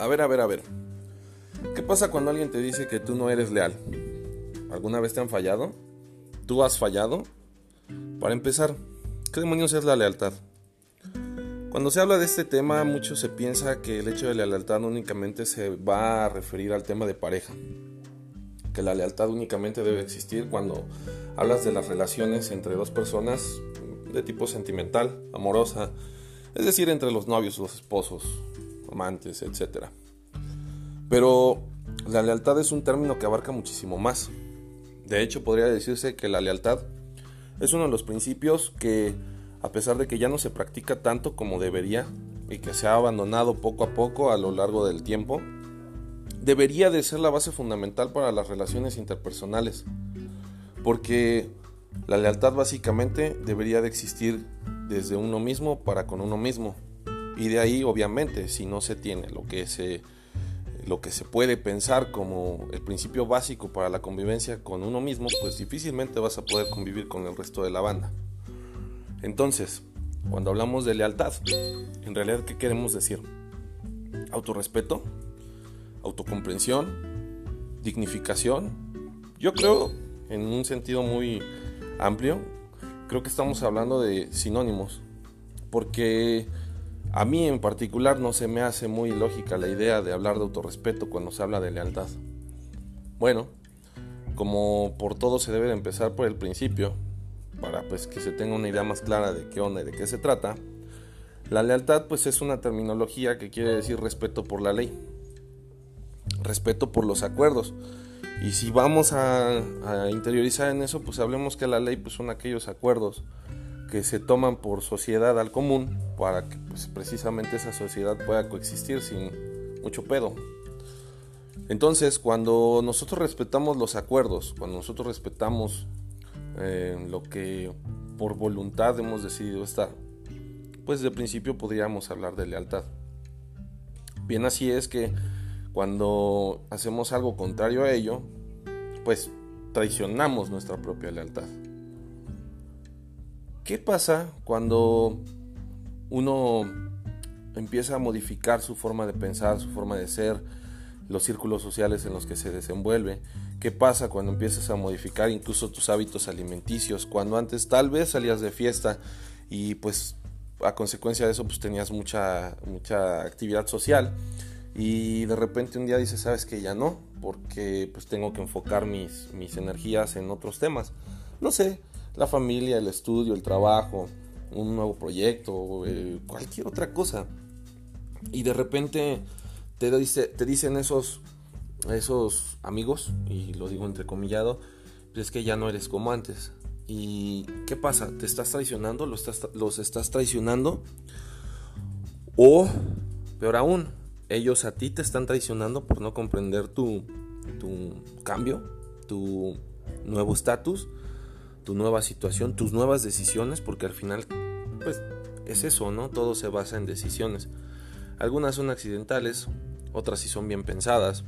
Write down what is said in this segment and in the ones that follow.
A ver, a ver, a ver. ¿Qué pasa cuando alguien te dice que tú no eres leal? ¿Alguna vez te han fallado? ¿Tú has fallado? Para empezar, ¿qué demonios es la lealtad? Cuando se habla de este tema, mucho se piensa que el hecho de la lealtad únicamente se va a referir al tema de pareja. Que la lealtad únicamente debe existir cuando hablas de las relaciones entre dos personas de tipo sentimental, amorosa, es decir, entre los novios, los esposos, amantes, etc. Pero la lealtad es un término que abarca muchísimo más. De hecho, podría decirse que la lealtad es uno de los principios que, a pesar de que ya no se practica tanto como debería y que se ha abandonado poco a poco a lo largo del tiempo, debería de ser la base fundamental para las relaciones interpersonales. Porque la lealtad básicamente debería de existir desde uno mismo para con uno mismo. Y de ahí, obviamente, si no se tiene lo que se, lo que se puede pensar como el principio básico para la convivencia con uno mismo, pues difícilmente vas a poder convivir con el resto de la banda. Entonces, cuando hablamos de lealtad, en realidad, ¿qué queremos decir? Autorrespeto, autocomprensión, dignificación. Yo creo, en un sentido muy amplio, creo que estamos hablando de sinónimos, porque a mí en particular no se me hace muy lógica la idea de hablar de autorrespeto cuando se habla de lealtad. Bueno, como por todo se debe de empezar por el principio, para pues que se tenga una idea más clara de qué onda y de qué se trata, la lealtad pues es una terminología que quiere decir respeto por la ley, respeto por los acuerdos, y si vamos a, interiorizar en eso, pues hablemos que la ley pues, son aquellos acuerdos que se toman por sociedad al común para que pues, precisamente esa sociedad pueda coexistir sin mucho pedo. Entonces, cuando nosotros respetamos los acuerdos, cuando nosotros respetamos eh, lo que por voluntad hemos decidido estar, pues de principio podríamos hablar de lealtad. Bien así es que cuando hacemos algo contrario a ello, pues traicionamos nuestra propia lealtad. ¿Qué pasa cuando uno empieza a modificar su forma de pensar, su forma de ser, los círculos sociales en los que se desenvuelve? ¿Qué pasa cuando empiezas a modificar incluso tus hábitos alimenticios? Cuando antes tal vez salías de fiesta y pues a consecuencia de eso pues tenías mucha, mucha actividad social y de repente un día dices, sabes que ya no, porque pues tengo que enfocar mis, mis energías en otros temas. No sé, la familia, el estudio, el trabajo, un nuevo proyecto, eh, cualquier otra cosa. Y de repente te, dice, te dicen esos, esos amigos, y lo digo entrecomillado, pues es que ya no eres como antes. ¿Y qué pasa? ¿Te estás traicionando? ¿Los estás, los estás traicionando? O, peor aún, ellos a ti te están traicionando por no comprender tu, tu cambio, tu nuevo estatus, tu nueva situación, tus nuevas decisiones, porque al final, pues es eso, ¿no? Todo se basa en decisiones. Algunas son accidentales, otras sí son bien pensadas,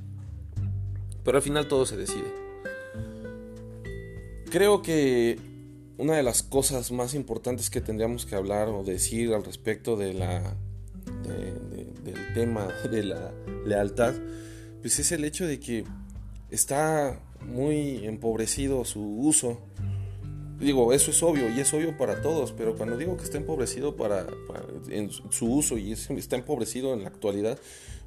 pero al final todo se decide. Creo que una de las cosas más importantes que tendríamos que hablar o decir al respecto de la del tema de la lealtad, pues es el hecho de que está muy empobrecido su uso. Digo, eso es obvio y es obvio para todos, pero cuando digo que está empobrecido para, en su uso y está empobrecido en la actualidad,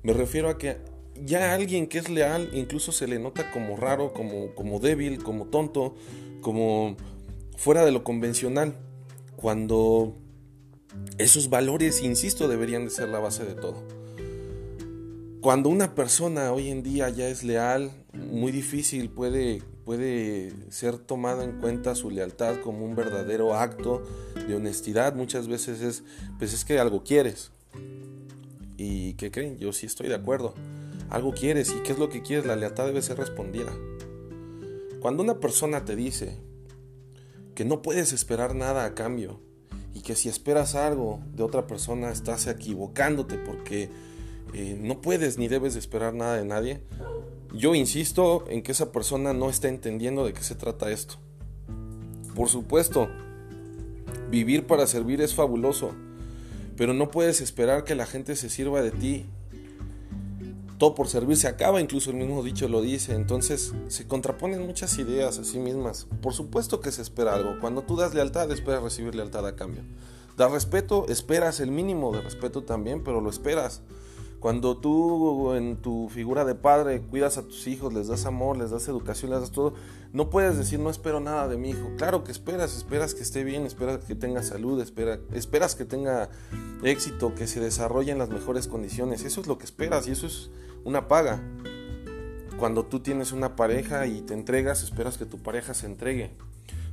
me refiero a que ya alguien que es leal incluso se le nota como raro, como, como débil, como tonto, como fuera de lo convencional. Cuando esos valores, insisto, deberían de ser la base de todo. Cuando una persona hoy en día ya es leal, muy difícil puede, puede ser tomada en cuenta su lealtad como un verdadero acto de honestidad. Muchas veces es, pues es que algo quieres. ¿Y qué creen? Yo sí estoy de acuerdo. Algo quieres y qué es lo que quieres, la lealtad debe ser respondida. Cuando una persona te dice que no puedes esperar nada a cambio, y que si esperas algo de otra persona estás equivocándote porque eh, no puedes ni debes esperar nada de nadie, yo insisto en que esa persona no está entendiendo de qué se trata esto. Por supuesto, vivir para servir es fabuloso, pero no puedes esperar que la gente se sirva de ti todo por servir se acaba, incluso el mismo dicho lo dice. Entonces se contraponen muchas ideas a sí mismas. Por supuesto que se espera algo. Cuando tú das lealtad, esperas recibir lealtad a cambio. Das respeto, esperas el mínimo de respeto también, pero lo esperas. Cuando tú en tu figura de padre cuidas a tus hijos, les das amor, les das educación, les das todo, no puedes decir no espero nada de mi hijo. Claro que esperas, esperas que esté bien, esperas que tenga salud, esperas que tenga éxito, que se desarrolle en las mejores condiciones. Eso es lo que esperas y eso es una paga. Cuando tú tienes una pareja y te entregas, esperas que tu pareja se entregue.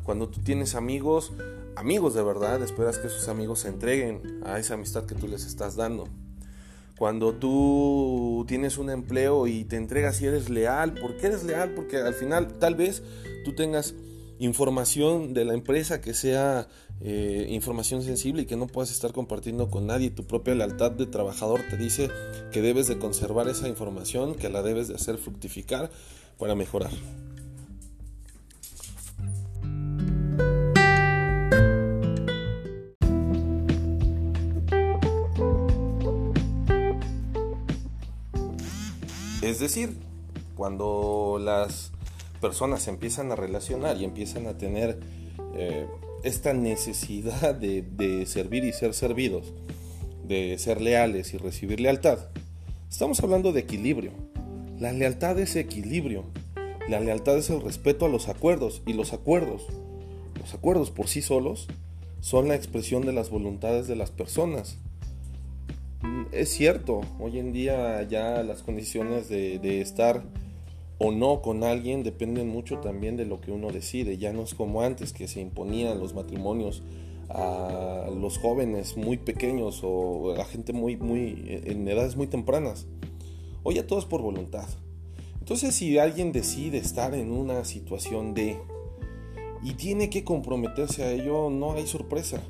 Cuando tú tienes amigos, amigos de verdad, esperas que sus amigos se entreguen a esa amistad que tú les estás dando. Cuando tú tienes un empleo y te entregas y eres leal, ¿por qué eres leal? Porque al final tal vez tú tengas información de la empresa que sea eh, información sensible y que no puedas estar compartiendo con nadie. Tu propia lealtad de trabajador te dice que debes de conservar esa información, que la debes de hacer fructificar para mejorar. Es decir, cuando las personas se empiezan a relacionar y empiezan a tener eh, esta necesidad de, servir y ser servidos, de ser leales y recibir lealtad, estamos hablando de equilibrio. La lealtad es equilibrio. La lealtad es el respeto a los acuerdos y los acuerdos, los acuerdos por sí solos son la expresión de las voluntades de las personas es cierto, hoy en día ya las condiciones de, estar o no con alguien dependen mucho también de lo que uno decide. Ya no es como antes que se imponían los matrimonios a los jóvenes muy pequeños o a gente muy, muy en edades muy tempranas. Hoy ya todo es por voluntad. Entonces si alguien decide estar en una situación de y tiene que comprometerse a ello, no hay sorpresa.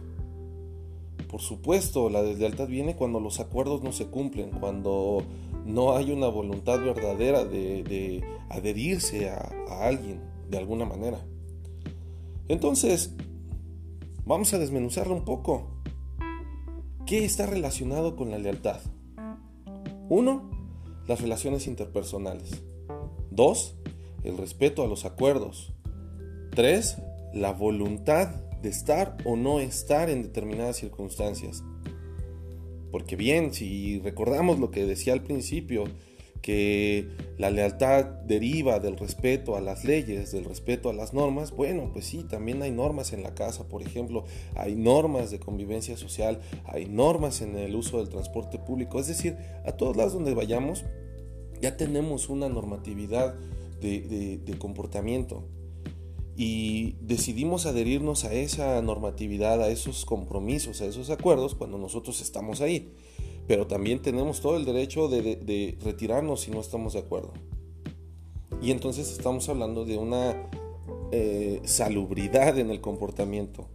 Por supuesto, la deslealtad viene cuando los acuerdos no se cumplen, cuando no hay una voluntad verdadera de, adherirse a, alguien de alguna manera. Entonces, vamos a desmenuzarlo un poco. ¿Qué está relacionado con la lealtad? Uno, las relaciones interpersonales. Dos, el respeto a los acuerdos. Tres, la voluntad de estar o no estar en determinadas circunstancias. Porque bien, si recordamos lo que decía al principio, que la lealtad deriva del respeto a las leyes, del respeto a las normas, bueno, pues sí, también hay normas en la casa, por ejemplo, hay normas de convivencia social, hay normas en el uso del transporte público, es decir, a todos lados donde vayamos ya tenemos una normatividad de, de comportamiento y decidimos adherirnos a esa normatividad, a esos compromisos, a esos acuerdos cuando nosotros estamos ahí. Pero también tenemos todo el derecho de, retirarnos si no estamos de acuerdo. Y entonces estamos hablando de una eh, salubridad en el comportamiento,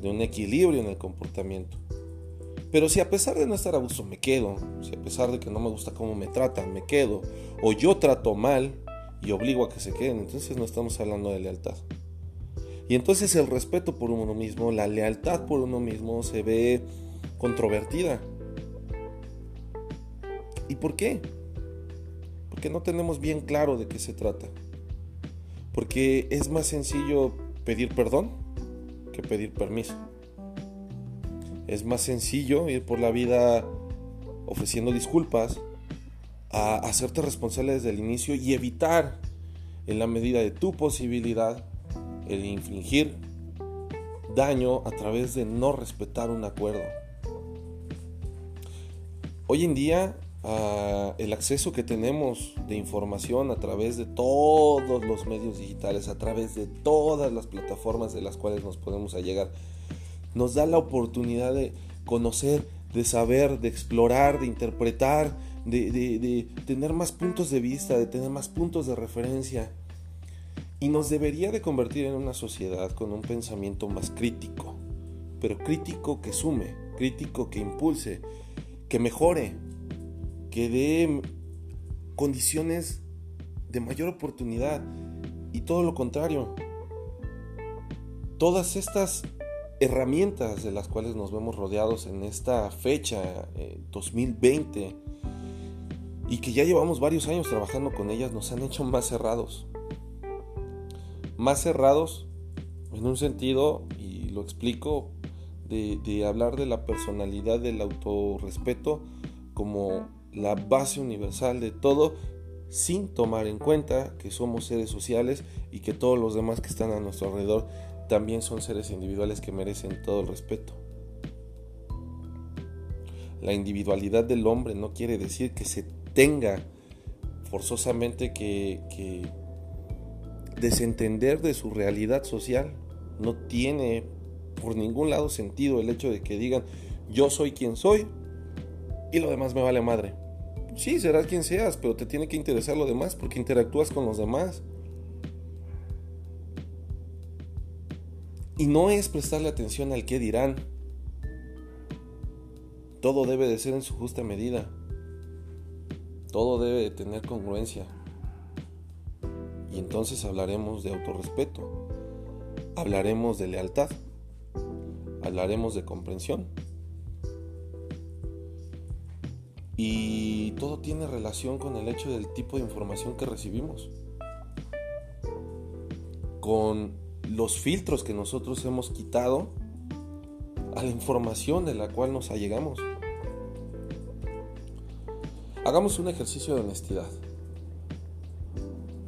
de un equilibrio en el comportamiento. Pero si a pesar de no estar a gusto me quedo, si a pesar de que no me gusta cómo me tratan, me quedo, o yo trato mal, y obligo a que se queden. Entonces no estamos hablando de lealtad. Y entonces el respeto por uno mismo, la lealtad por uno mismo se ve controvertida. ¿Y por qué? Porque no tenemos bien claro de qué se trata. Porque es más sencillo pedir perdón que pedir permiso. Es más sencillo ir por la vida ofreciendo disculpas a hacerte responsable desde el inicio y evitar en la medida de tu posibilidad el infligir daño a través de no respetar un acuerdo. Hoy en día ah, el acceso que tenemos de información a través de todos los medios digitales, a través de todas las plataformas de las cuales nos podemos allegar, nos da la oportunidad de conocer, de saber, de explorar, de interpretar, de, tener más puntos de vista, de tener más puntos de referencia. Y nos debería de convertir en una sociedad con un pensamiento más crítico, pero crítico que sume, crítico que impulse, que mejore, que dé condiciones de mayor oportunidad y todo lo contrario. Todas estas herramientas de las cuales nos vemos rodeados en esta fecha 2020 eh, y que ya llevamos varios años trabajando con ellas, nos han hecho más cerrados. Más cerrados en un sentido, y lo explico, de, hablar de la personalidad del autorrespeto como la base universal de todo, sin tomar en cuenta que somos seres sociales y que todos los demás que están a nuestro alrededor también son seres individuales que merecen todo el respeto. La individualidad del hombre no quiere decir que se tenga forzosamente que, desentender de su realidad social. No tiene por ningún lado sentido el hecho de que digan yo soy quien soy y lo demás me vale madre. Sí, serás quien seas, pero te tiene que interesar lo demás porque interactúas con los demás. Y no es prestarle atención al que dirán. Todo debe de ser en su justa medida. Todo debe de tener congruencia. Y entonces hablaremos de autorrespeto. Hablaremos de lealtad. Hablaremos de comprensión. Y todo tiene relación con el hecho del tipo de información que recibimos. Con los filtros que nosotros hemos quitado a la información de la cual nos allegamos. Hagamos un ejercicio de honestidad.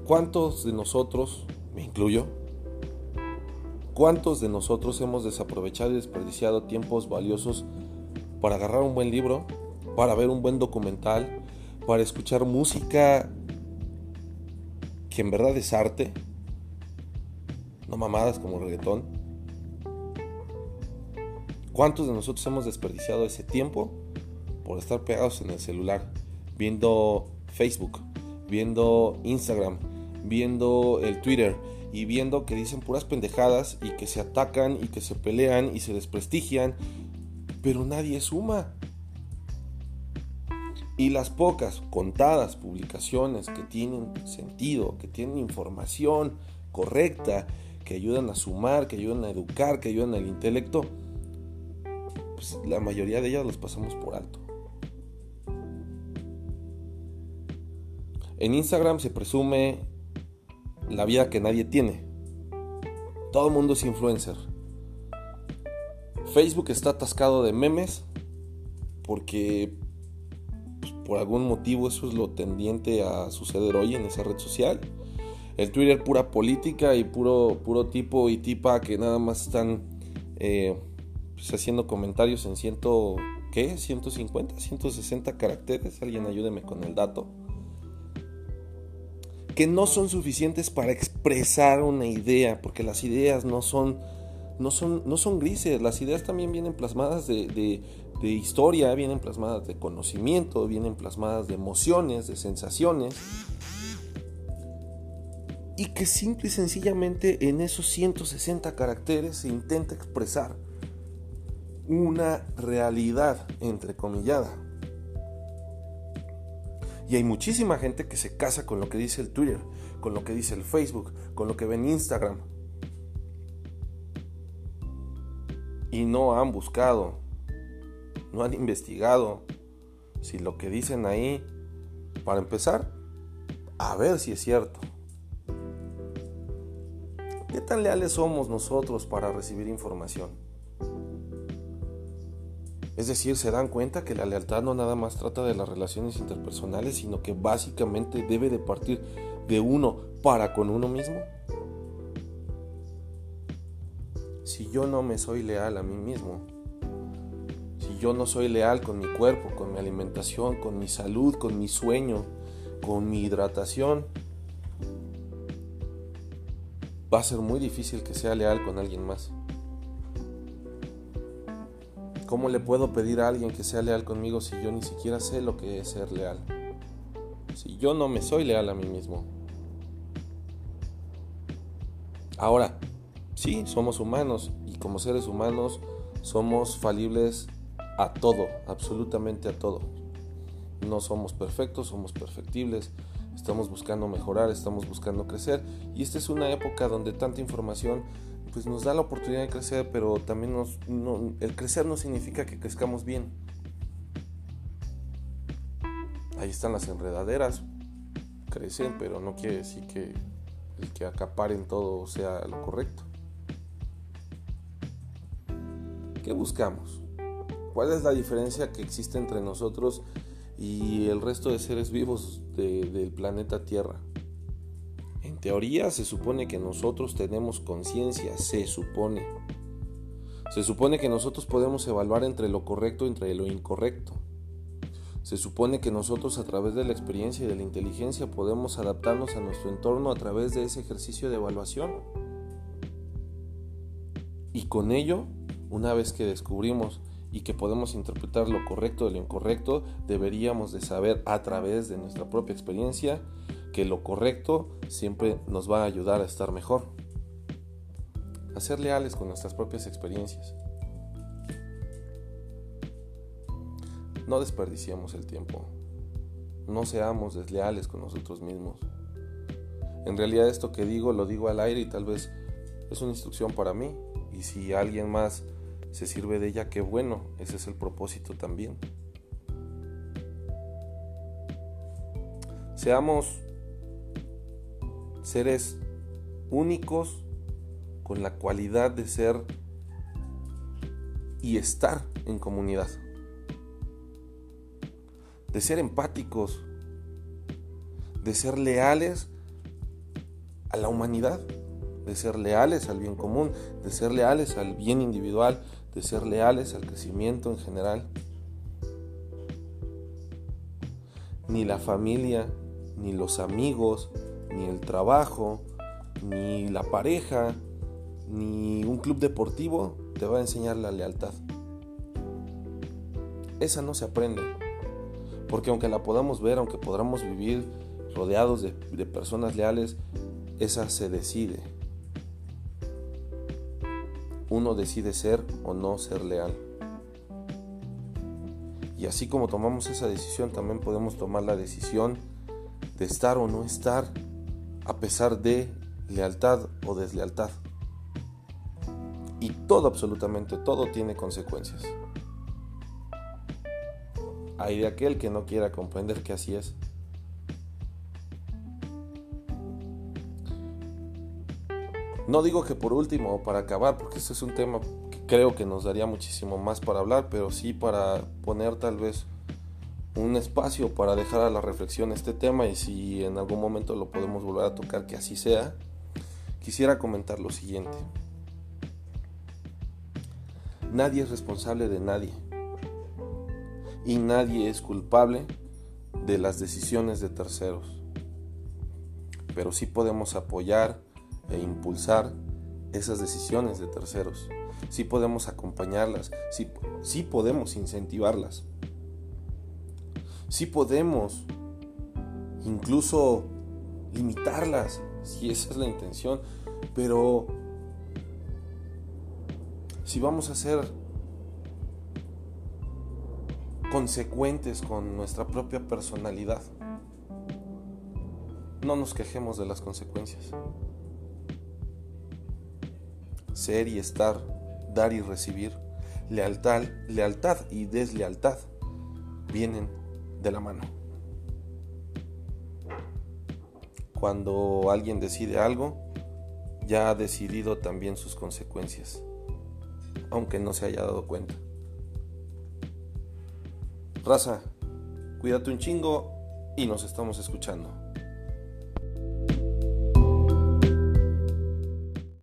¿Cuántos de nosotros, me incluyo, cuántos de nosotros hemos desaprovechado y desperdiciado tiempos valiosos para agarrar un buen libro, para ver un buen documental, para escuchar música que en verdad es arte, no mamadas como reggaetón? ¿Cuántos de nosotros hemos desperdiciado ese tiempo por estar pegados en el celular? Viendo Facebook, viendo Instagram, viendo el Twitter y viendo que dicen puras pendejadas y que se atacan y que se pelean y se desprestigian, pero nadie suma. Y las pocas contadas publicaciones que tienen sentido, que tienen información correcta, que ayudan a sumar, que ayudan a educar, que ayudan al intelecto, pues la mayoría de ellas los pasamos por alto. En Instagram se presume la vida que nadie tiene. Todo el mundo es influencer. Facebook está atascado de memes porque pues, por algún motivo eso es lo tendiente a suceder hoy en esa red social. El Twitter pura política y puro, puro tipo y tipa que nada más están eh, pues, haciendo comentarios en ciento, ¿qué? 150, 160 caracteres. Alguien ayúdeme con el dato que no son suficientes para expresar una idea, porque las ideas no son, no son, no son grises, las ideas también vienen plasmadas de, de historia, vienen plasmadas de conocimiento, vienen plasmadas de emociones, de sensaciones, y que simple y sencillamente en esos 160 caracteres se intenta expresar una realidad entrecomillada. Y hay muchísima gente que se casa con lo que dice el Twitter, con lo que dice el Facebook, con lo que ve en Instagram. Y no han buscado, no han investigado si lo que dicen ahí, para empezar, a ver si es cierto. ¿Qué tan leales somos nosotros para recibir información? Es decir, se dan cuenta que la lealtad no nada más trata de las relaciones interpersonales, sino que básicamente debe de partir de uno para con uno mismo. Si yo no me soy leal a mí mismo, si yo no soy leal con mi cuerpo, con mi alimentación, con mi salud, con mi sueño, con mi hidratación, va a ser muy difícil que sea leal con alguien más. ¿Cómo le puedo pedir a alguien que sea leal conmigo si yo ni siquiera sé lo que es ser leal? Si yo no me soy leal a mí mismo. Ahora, sí, somos humanos y como seres humanos somos falibles a todo, absolutamente a todo. No somos perfectos, somos perfectibles, estamos buscando mejorar, estamos buscando crecer y esta es una época donde tanta información pues nos da la oportunidad de crecer, pero también nos, el crecer no significa que crezcamos bien. ahí están las enredaderas, crecen, pero no quiere decir que el que acaparen todo sea lo correcto. ¿Qué buscamos? ¿Cuál es la diferencia que existe entre nosotros y el resto de seres vivos del planeta Tierra? En teoría se supone que nosotros tenemos conciencia, se supone. Se supone que nosotros podemos evaluar entre lo correcto y entre lo incorrecto. Se supone que nosotros a través de la experiencia y de la inteligencia podemos adaptarnos a nuestro entorno a través de ese ejercicio de evaluación. Y con ello, una vez que descubrimos y que podemos interpretar lo correcto de lo incorrecto, deberíamos de saber a través de nuestra propia experiencia que lo correcto siempre nos va a ayudar a estar mejor. A ser leales con nuestras propias experiencias. No desperdiciemos el tiempo. No seamos desleales con nosotros mismos. En realidad esto que digo lo digo al aire y tal vez es una instrucción para mí. Y si alguien más se sirve de ella, qué bueno. Ese es el propósito también. Seamos seres únicos con la cualidad de ser y estar en comunidad de ser empáticos, de ser leales a la humanidad, de ser leales al bien común, de ser leales al bien individual, de ser leales al crecimiento en general. Ni la familia, ni los amigos, ni el trabajo, ni la pareja, ni un club deportivo te va a enseñar la lealtad. Esa no se aprende, porque aunque la podamos ver, aunque podamos vivir rodeados de, personas leales, esa se decide. Uno decide ser o no ser leal. Y así como tomamos esa decisión, también podemos tomar la decisión de estar o no estar a pesar de lealtad o deslealtad. Y todo, absolutamente todo tiene consecuencias hay de aquel que no quiera comprender que así es. No digo que por último, para acabar, porque este es un tema que creo que nos daría muchísimo más para hablar, pero sí para poner tal vez un espacio para dejar a la reflexión este tema y si en algún momento lo podemos volver a tocar, que así sea, quisiera comentar lo siguiente. Nadie es responsable de nadie y nadie es culpable de las decisiones de terceros. Pero sí podemos apoyar e impulsar esas decisiones de terceros. Sí podemos acompañarlas, sí, sí podemos incentivarlas. Sí podemos incluso limitarlas, si esa es la intención. Pero si vamos a hacer consecuentes con nuestra propia personalidad. No nos quejemos de las consecuencias. Ser y estar, dar y recibir, lealtad, lealtad y deslealtad vienen de la mano. Cuando alguien decide algo, ya ha decidido también sus consecuencias, aunque no se haya dado cuenta. Raza, cuídate un chingo y nos estamos escuchando.